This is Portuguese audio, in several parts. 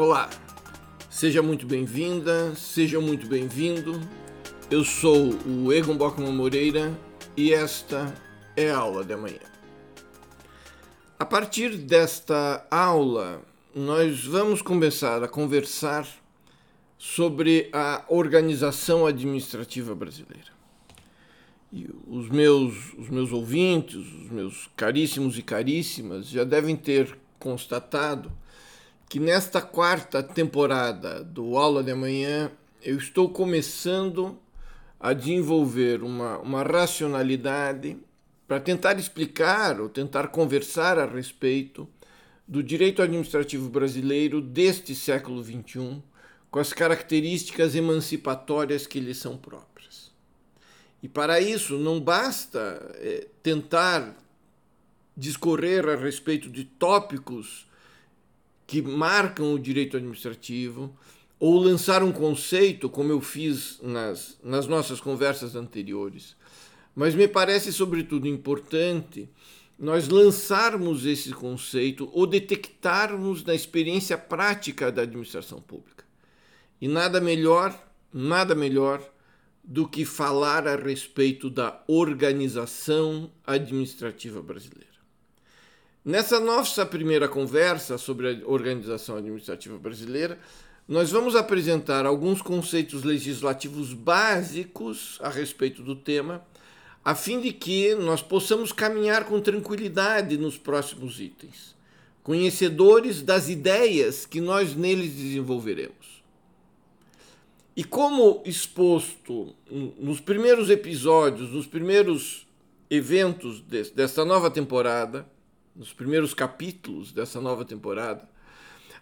Olá, seja muito bem-vinda, seja muito bem-vindo. Eu sou o Egon Bockman Moreira e esta é a aula de amanhã. A partir desta aula, nós vamos começar a conversar sobre a organização administrativa brasileira. E os meus, os meus ouvintes, os meus caríssimos e caríssimas já devem ter constatado que nesta quarta temporada do Aula de Amanhã eu estou começando a desenvolver uma, uma racionalidade para tentar explicar ou tentar conversar a respeito do direito administrativo brasileiro deste século XXI, com as características emancipatórias que lhe são próprias. E para isso não basta é, tentar discorrer a respeito de tópicos que marcam o direito administrativo, ou lançar um conceito, como eu fiz nas, nas nossas conversas anteriores. Mas me parece, sobretudo, importante nós lançarmos esse conceito ou detectarmos na experiência prática da administração pública. E nada melhor, nada melhor do que falar a respeito da organização administrativa brasileira. Nessa nossa primeira conversa sobre a organização administrativa brasileira, nós vamos apresentar alguns conceitos legislativos básicos a respeito do tema, a fim de que nós possamos caminhar com tranquilidade nos próximos itens, conhecedores das ideias que nós neles desenvolveremos. E como exposto nos primeiros episódios, nos primeiros eventos desta nova temporada, nos primeiros capítulos dessa nova temporada,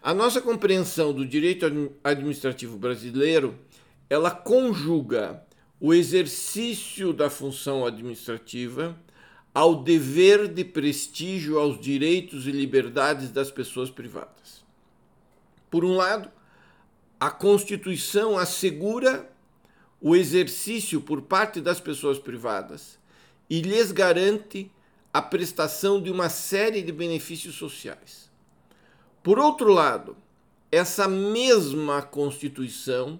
a nossa compreensão do direito administrativo brasileiro, ela conjuga o exercício da função administrativa ao dever de prestígio aos direitos e liberdades das pessoas privadas. Por um lado, a Constituição assegura o exercício por parte das pessoas privadas e lhes garante a prestação de uma série de benefícios sociais. Por outro lado, essa mesma Constituição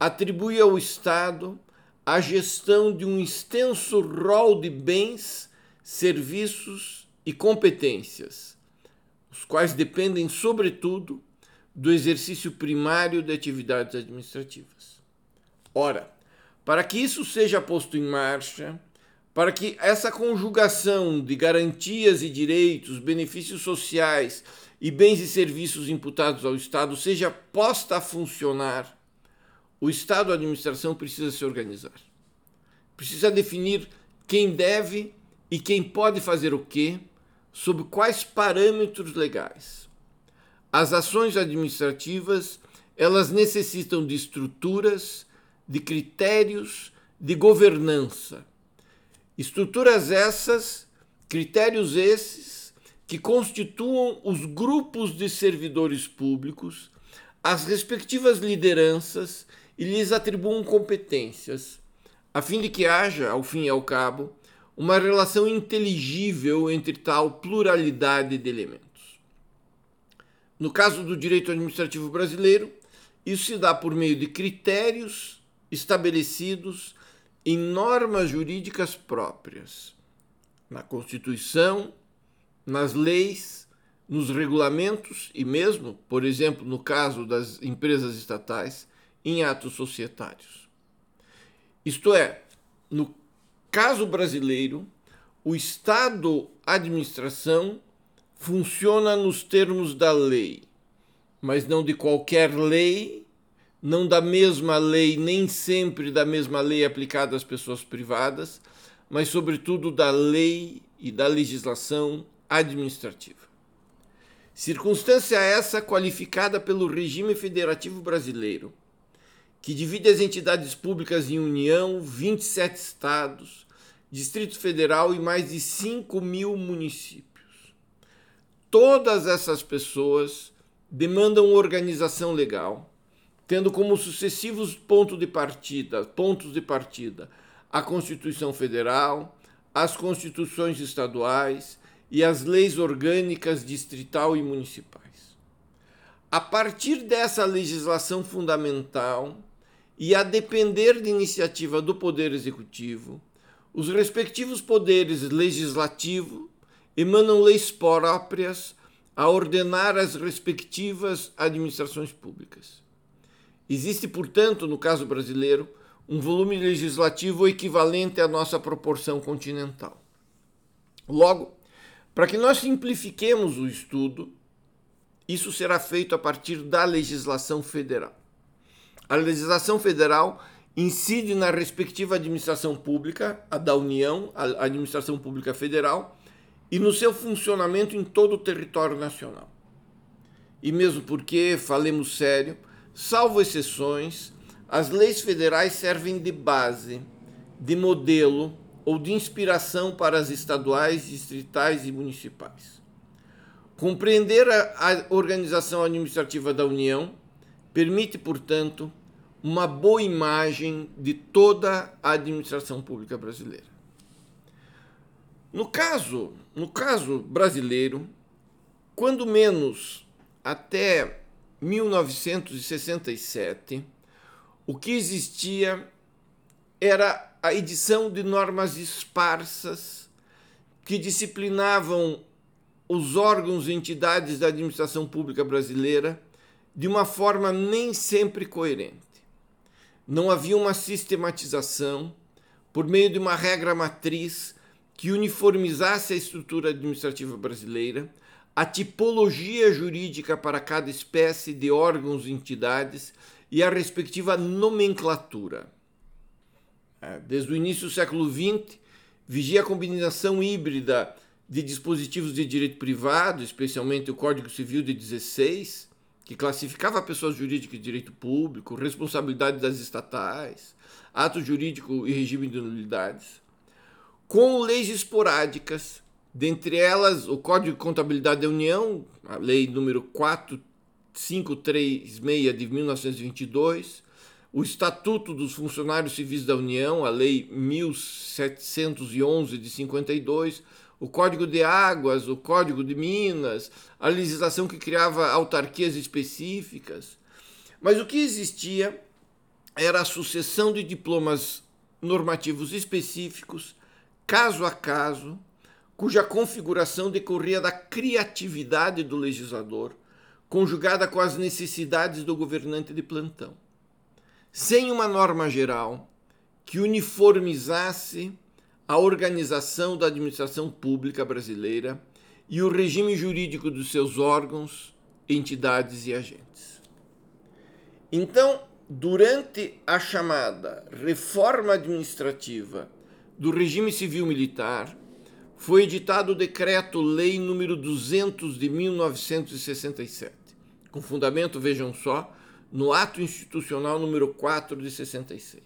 atribui ao Estado a gestão de um extenso rol de bens, serviços e competências, os quais dependem, sobretudo, do exercício primário de atividades administrativas. Ora, para que isso seja posto em marcha, para que essa conjugação de garantias e direitos, benefícios sociais e bens e serviços imputados ao Estado seja posta a funcionar, o Estado a administração precisa se organizar. Precisa definir quem deve e quem pode fazer o quê, sob quais parâmetros legais. As ações administrativas, elas necessitam de estruturas, de critérios, de governança Estruturas essas, critérios esses, que constituam os grupos de servidores públicos, as respectivas lideranças e lhes atribuam competências, a fim de que haja, ao fim e ao cabo, uma relação inteligível entre tal pluralidade de elementos. No caso do direito administrativo brasileiro, isso se dá por meio de critérios estabelecidos em normas jurídicas próprias, na Constituição, nas leis, nos regulamentos e mesmo, por exemplo, no caso das empresas estatais, em atos societários. Isto é, no caso brasileiro, o Estado administração funciona nos termos da lei, mas não de qualquer lei não da mesma lei, nem sempre da mesma lei aplicada às pessoas privadas, mas, sobretudo, da lei e da legislação administrativa. Circunstância essa qualificada pelo regime federativo brasileiro, que divide as entidades públicas em União, 27 estados, Distrito Federal e mais de 5 mil municípios. Todas essas pessoas demandam organização legal tendo como sucessivos pontos de partida, pontos de partida a Constituição Federal, as constituições estaduais e as leis orgânicas distrital e municipais. a partir dessa legislação fundamental e a depender de iniciativa do Poder Executivo, os respectivos poderes legislativo emanam leis próprias a ordenar as respectivas administrações públicas. Existe, portanto, no caso brasileiro, um volume legislativo equivalente à nossa proporção continental. Logo, para que nós simplifiquemos o estudo, isso será feito a partir da legislação federal. A legislação federal incide na respectiva administração pública, a da União, a administração pública federal, e no seu funcionamento em todo o território nacional. E mesmo porque, falemos sério, salvo exceções, as leis federais servem de base, de modelo ou de inspiração para as estaduais, distritais e municipais. Compreender a, organização administrativa da União permite, portanto, uma boa imagem de toda a administração pública brasileira. No caso, no caso brasileiro, quando menos até 1967, o que existia era a edição de normas esparsas que disciplinavam os órgãos e entidades da administração pública brasileira de uma forma nem sempre coerente. Não havia uma sistematização por meio de uma regra matriz que uniformizasse a estrutura administrativa brasileira, a tipologia jurídica para cada espécie de órgãos e entidades e a respectiva nomenclatura. É, desde o início do século XX, vigia a combinação híbrida de dispositivos de direito privado, especialmente o Código Civil de 16, que classificava pessoas jurídicas de direito público, responsabilidade das estatais, ato jurídico e regime de nulidades, com leis esporádicas, dentre elas o Código de Contabilidade da União, a lei número 4536 de 1922, o Estatuto dos Funcionários Civis da União, a lei 1711 de 52, o Código de Águas, o Código de Minas, a legislação que criava autarquias específicas. Mas o que existia era a sucessão de diplomas normativos específicos, caso a caso, cuja configuração decorria da criatividade do legislador, conjugada com as necessidades do governante de plantão. Sem uma norma geral que uniformizasse a organização da administração pública brasileira e o regime jurídico dos seus órgãos, entidades e agentes. Então, durante a chamada reforma administrativa do regime civil militar, foi editado o decreto-lei número 200 de 1967, com fundamento, vejam só, no ato institucional número 4 de 66.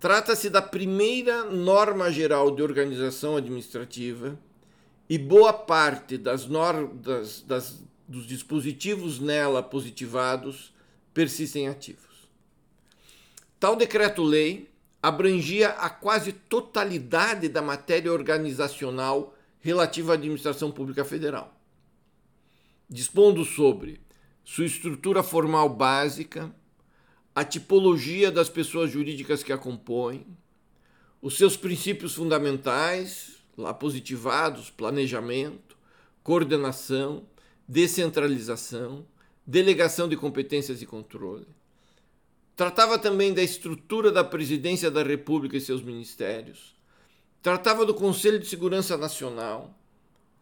Trata-se da primeira norma geral de organização administrativa e boa parte das, das, das dos dispositivos nela positivados persistem ativos. Tal decreto-lei abrangia a quase totalidade da matéria organizacional relativa à administração pública federal, dispondo sobre sua estrutura formal básica, a tipologia das pessoas jurídicas que a compõem, os seus princípios fundamentais, lá positivados, planejamento, coordenação, descentralização, delegação de competências e controle. Tratava também da estrutura da Presidência da República e seus ministérios. Tratava do Conselho de Segurança Nacional.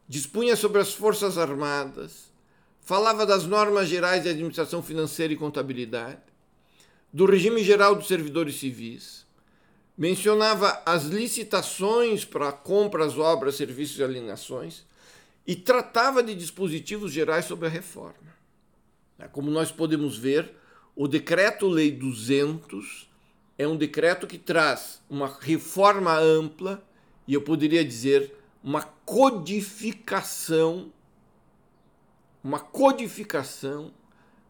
Dispunha sobre as Forças Armadas. Falava das normas gerais de administração financeira e contabilidade do regime geral dos servidores civis, mencionava as licitações para compras, obras, serviços e alienações e tratava de dispositivos gerais sobre a reforma. É, como nós podemos ver, o Decreto-Lei 200 é um decreto que traz uma reforma ampla e eu poderia dizer uma codificação, uma codificação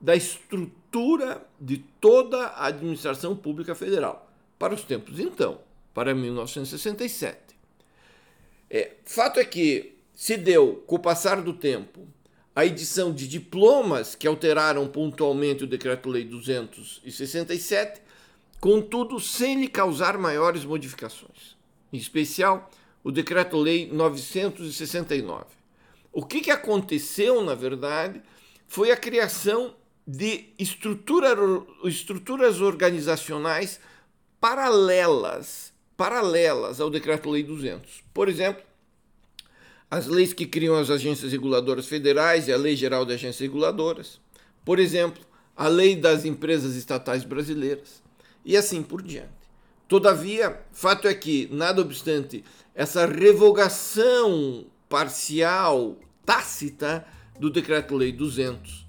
da estrutura de toda a administração pública federal, para os tempos então, para 1967. É, fato é que se deu, com o passar do tempo, a edição de diplomas que alteraram pontualmente o Decreto-Lei 267, contudo sem lhe causar maiores modificações. Em especial, o Decreto-Lei 969. O que, que aconteceu, na verdade, foi a criação de estrutura, estruturas organizacionais paralelas, paralelas ao Decreto-Lei 200. Por exemplo, as leis que criam as agências reguladoras federais e a Lei Geral de Agências Reguladoras. Por exemplo, a Lei das Empresas Estatais Brasileiras. E assim por diante. Todavia, fato é que, nada obstante essa revogação parcial, tácita, do Decreto-Lei 200,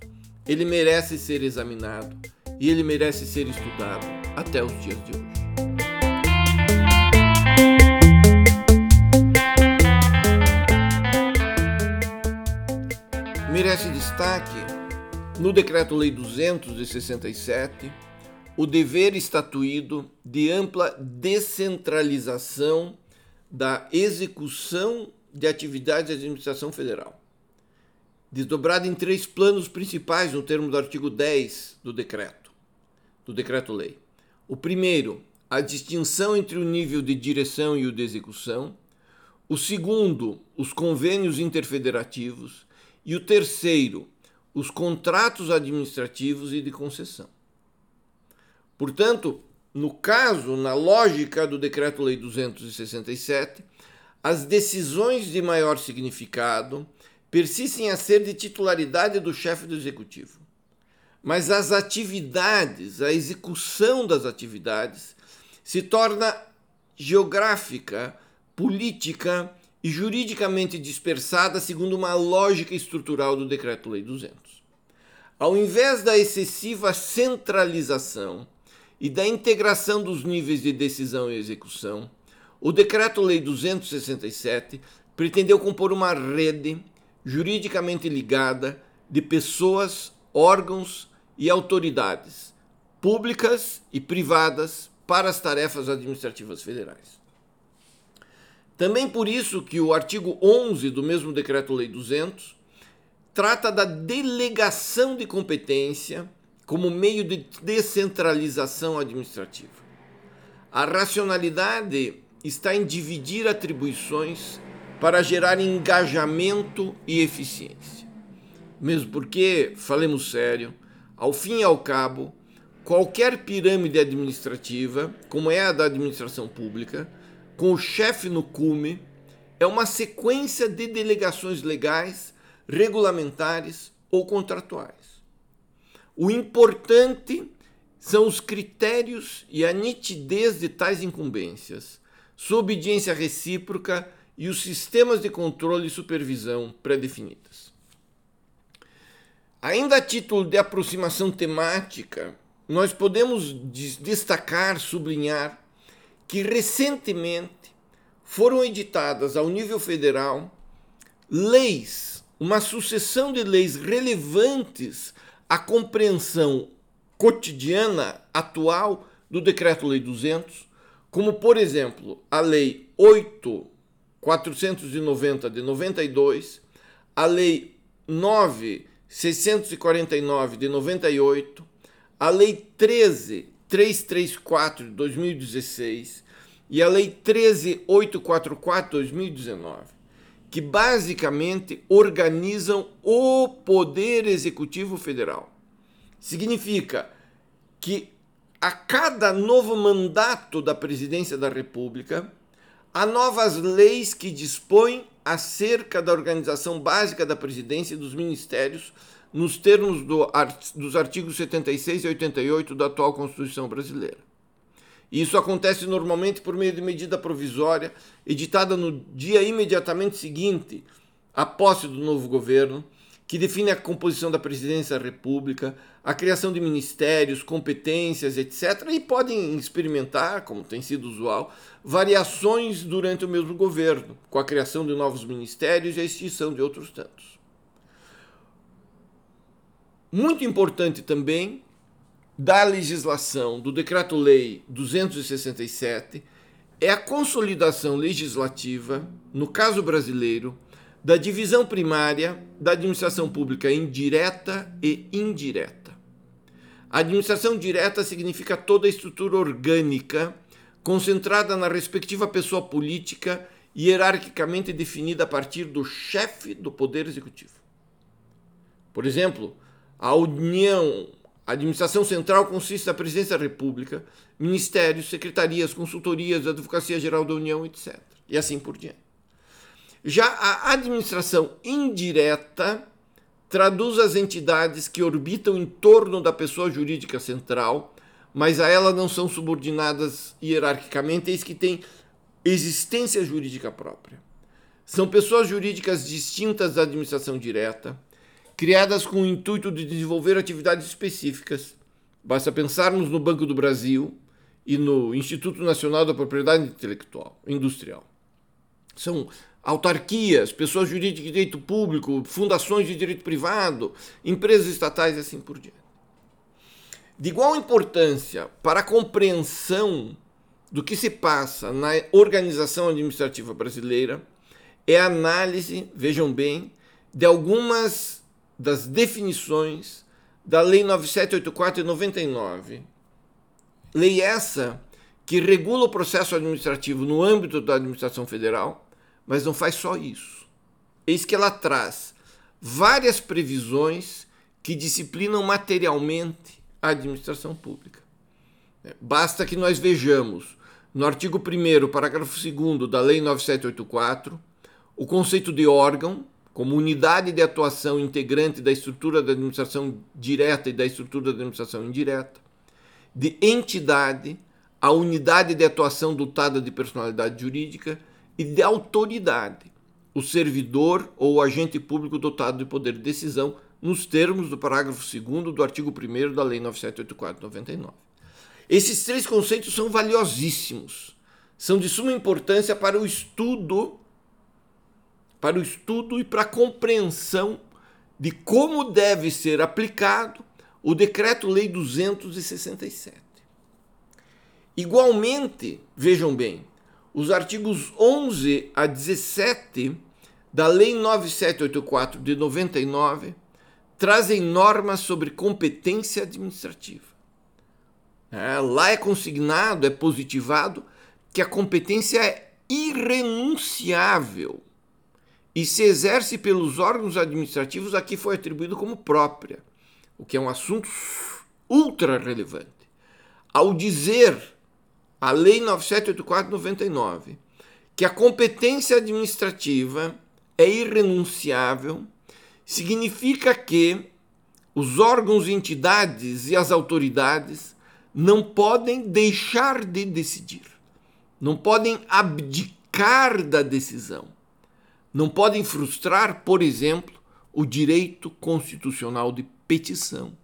ele merece ser examinado e ele merece ser estudado até os dias de hoje. Merece destaque no Decreto-Lei 267 o dever estatuído de ampla descentralização da execução de atividades de administração federal desdobrada em três planos principais no termo do artigo 10 do decreto, do decreto-lei. O primeiro, a distinção entre o nível de direção e o de execução. O segundo, os convênios interfederativos. E o terceiro, os contratos administrativos e de concessão. Portanto, no caso, na lógica do Decreto-Lei 267, as decisões de maior significado persistem a ser de titularidade do chefe do executivo. Mas as atividades, a execução das atividades, se torna geográfica, política e juridicamente dispersada segundo uma lógica estrutural do Decreto-Lei 200. Ao invés da excessiva centralização e da integração dos níveis de decisão e execução, o Decreto-Lei 267 pretendeu compor uma rede juridicamente ligada de pessoas, órgãos e autoridades públicas e privadas para as tarefas administrativas federais. Também por isso que o artigo 11 do mesmo Decreto-Lei 200 trata da delegação de competência como meio de descentralização administrativa. A racionalidade está em dividir atribuições para gerar engajamento e eficiência. Mesmo porque, falemos sério, ao fim e ao cabo, qualquer pirâmide administrativa, como é a da administração pública, com o chefe no cume, é uma sequência de delegações legais, regulamentares ou contratuais. O importante são os critérios e a nitidez de tais incumbências, sua obediência recíproca e os sistemas de controle e supervisão pré-definidas. Ainda a título de aproximação temática, nós podemos destacar, sublinhar que recentemente foram editadas ao nível federal leis, uma sucessão de leis relevantes à compreensão cotidiana atual do Decreto-Lei 200, como, por exemplo, a Lei 8 490 de 92, a Lei 9649 de 98, a Lei 13334 de 2016 e a Lei 13844 de 2019, que basicamente organizam o Poder Executivo Federal. Significa que a cada novo mandato da Presidência da República, Há novas leis que dispõem acerca da organização básica da presidência e dos ministérios nos termos do, dos artigos 76 e 88 da atual Constituição brasileira. Isso acontece normalmente por meio de medida provisória editada no dia imediatamente seguinte à posse do novo governo que define a composição da presidência da República, a criação de ministérios, competências, etc. E podem experimentar, como tem sido usual, variações durante o mesmo governo, com a criação de novos ministérios e a extinção de outros tantos. Muito importante também da legislação do Decreto-Lei 267 é a consolidação legislativa, no caso brasileiro, da divisão primária da administração pública indireta e indireta. A administração direta significa toda a estrutura orgânica concentrada na respectiva pessoa política hierarquicamente definida a partir do chefe do poder executivo. Por exemplo, a União, a administração central consiste na presidência da República, ministérios, secretarias, consultorias, advocacia geral da União, etc. E assim por diante. Já a administração indireta traduz as entidades que orbitam em torno da pessoa jurídica central, mas a ela não são subordinadas hierarquicamente, eis que têm existência jurídica própria. São pessoas jurídicas distintas da administração direta, criadas com o intuito de desenvolver atividades específicas. Basta pensarmos no Banco do Brasil e no Instituto Nacional da Propriedade Intelectual Industrial. São autarquias, pessoas jurídicas de direito público, fundações de direito privado, empresas estatais e assim por diante. De igual importância para a compreensão do que se passa na organização administrativa brasileira é a análise, vejam bem, de algumas das definições da Lei 9784 de 99. Lei essa que regula o processo administrativo no âmbito da administração federal mas não faz só isso. Eis que ela traz várias previsões que disciplinam materialmente a administração pública. É, basta que nós vejamos no artigo 1, parágrafo 2 da Lei 9784, o conceito de órgão como unidade de atuação integrante da estrutura da administração direta e da estrutura da administração indireta, de entidade, a unidade de atuação dotada de personalidade jurídica e de autoridade, o servidor ou o agente público dotado de poder de decisão, nos termos do parágrafo 2 do artigo 1 da Lei 9784/99. Esses três conceitos são valiosíssimos, são de suma importância para o estudo, para o estudo e para a compreensão de como deve ser aplicado o Decreto-Lei 267. Igualmente, vejam bem, os artigos 11 a 17 da Lei 9784 de 99 trazem normas sobre competência administrativa. É, lá é consignado, é positivado que a competência é irrenunciável e se exerce pelos órgãos administrativos a que foi atribuído como própria, o que é um assunto ultra relevante. Ao dizer a Lei 9784/99, que a competência administrativa é irrenunciável, significa que os órgãos, entidades e as autoridades não podem deixar de decidir, não podem abdicar da decisão, não podem frustrar, por exemplo, o direito constitucional de petição.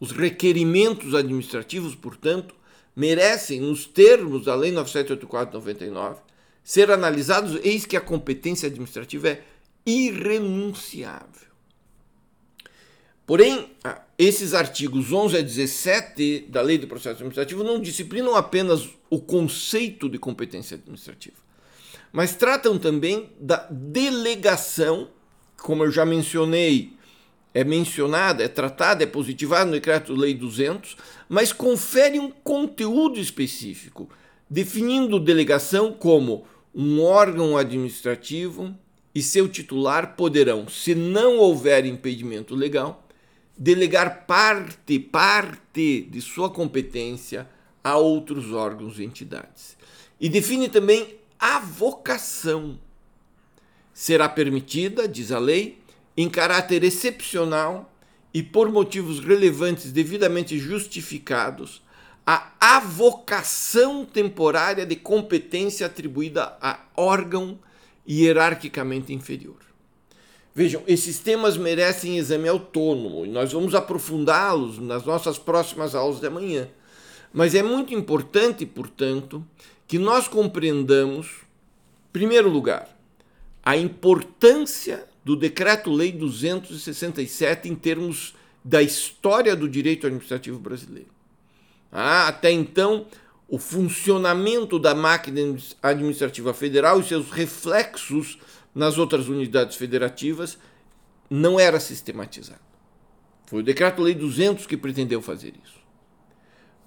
Os requerimentos administrativos, portanto, merecem, nos termos da Lei 9784/99, ser analisados, eis que a competência administrativa é irrenunciável. Porém, esses artigos 11 a 17 da Lei do Processo Administrativo não disciplinam apenas o conceito de competência administrativa, mas tratam também da delegação, como eu já mencionei é mencionada, é tratada, é positivada no Decreto-Lei 200, mas confere um conteúdo específico, definindo delegação como um órgão administrativo e seu titular poderão, se não houver impedimento legal, delegar parte, parte de sua competência a outros órgãos e entidades. E define também a vocação. Será permitida, diz a lei, em caráter excepcional e por motivos relevantes devidamente justificados, a avocação temporária de competência atribuída a órgão hierarquicamente inferior. Vejam, esses temas merecem exame autônomo e nós vamos aprofundá-los nas nossas próximas aulas de amanhã. Mas é muito importante, portanto, que nós compreendamos, em primeiro lugar, a importância do Decreto-Lei 267 em termos da história do direito administrativo brasileiro. Ah, até então, o funcionamento da máquina administrativa federal e seus reflexos nas outras unidades federativas não era sistematizado. Foi o Decreto-Lei 200 que pretendeu fazer isso.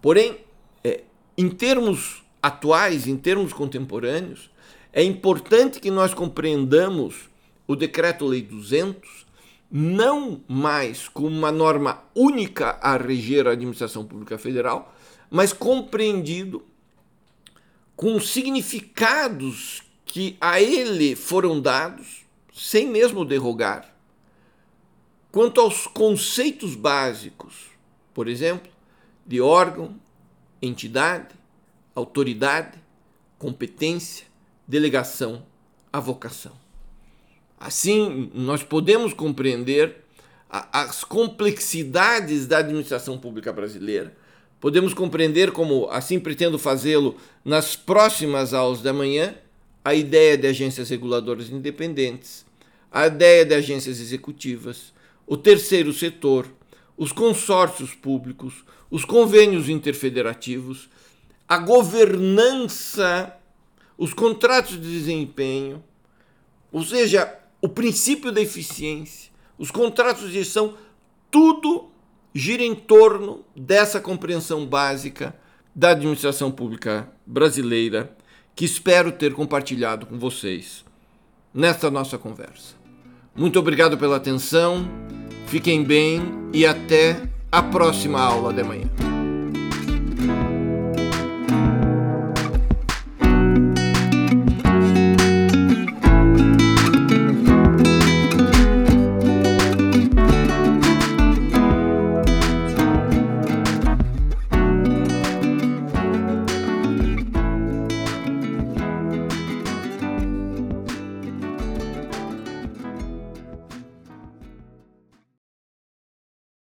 Porém, é, em termos atuais, em termos contemporâneos, é importante que nós compreendamos o Decreto-Lei 200 não mais como uma norma única a reger a administração pública federal, mas compreendido com significados que a ele foram dados, sem mesmo derrogar, quanto aos conceitos básicos, por exemplo, de órgão, entidade, autoridade, competência, delegação, avocação. Assim, nós podemos compreender as complexidades da administração pública brasileira Podemos compreender, como assim pretendo fazê-lo nas próximas aulas da manhã, a ideia de agências reguladoras independentes, a ideia de agências executivas, o terceiro setor, os consórcios públicos, os convênios interfederativos, a governança, os contratos de desempenho, ou seja, o princípio da eficiência, os contratos de gestão, tudo gira em torno dessa compreensão básica da administração pública brasileira que espero ter compartilhado com vocês nesta nossa conversa. Muito obrigado pela atenção, fiquem bem e até a próxima aula de manhã.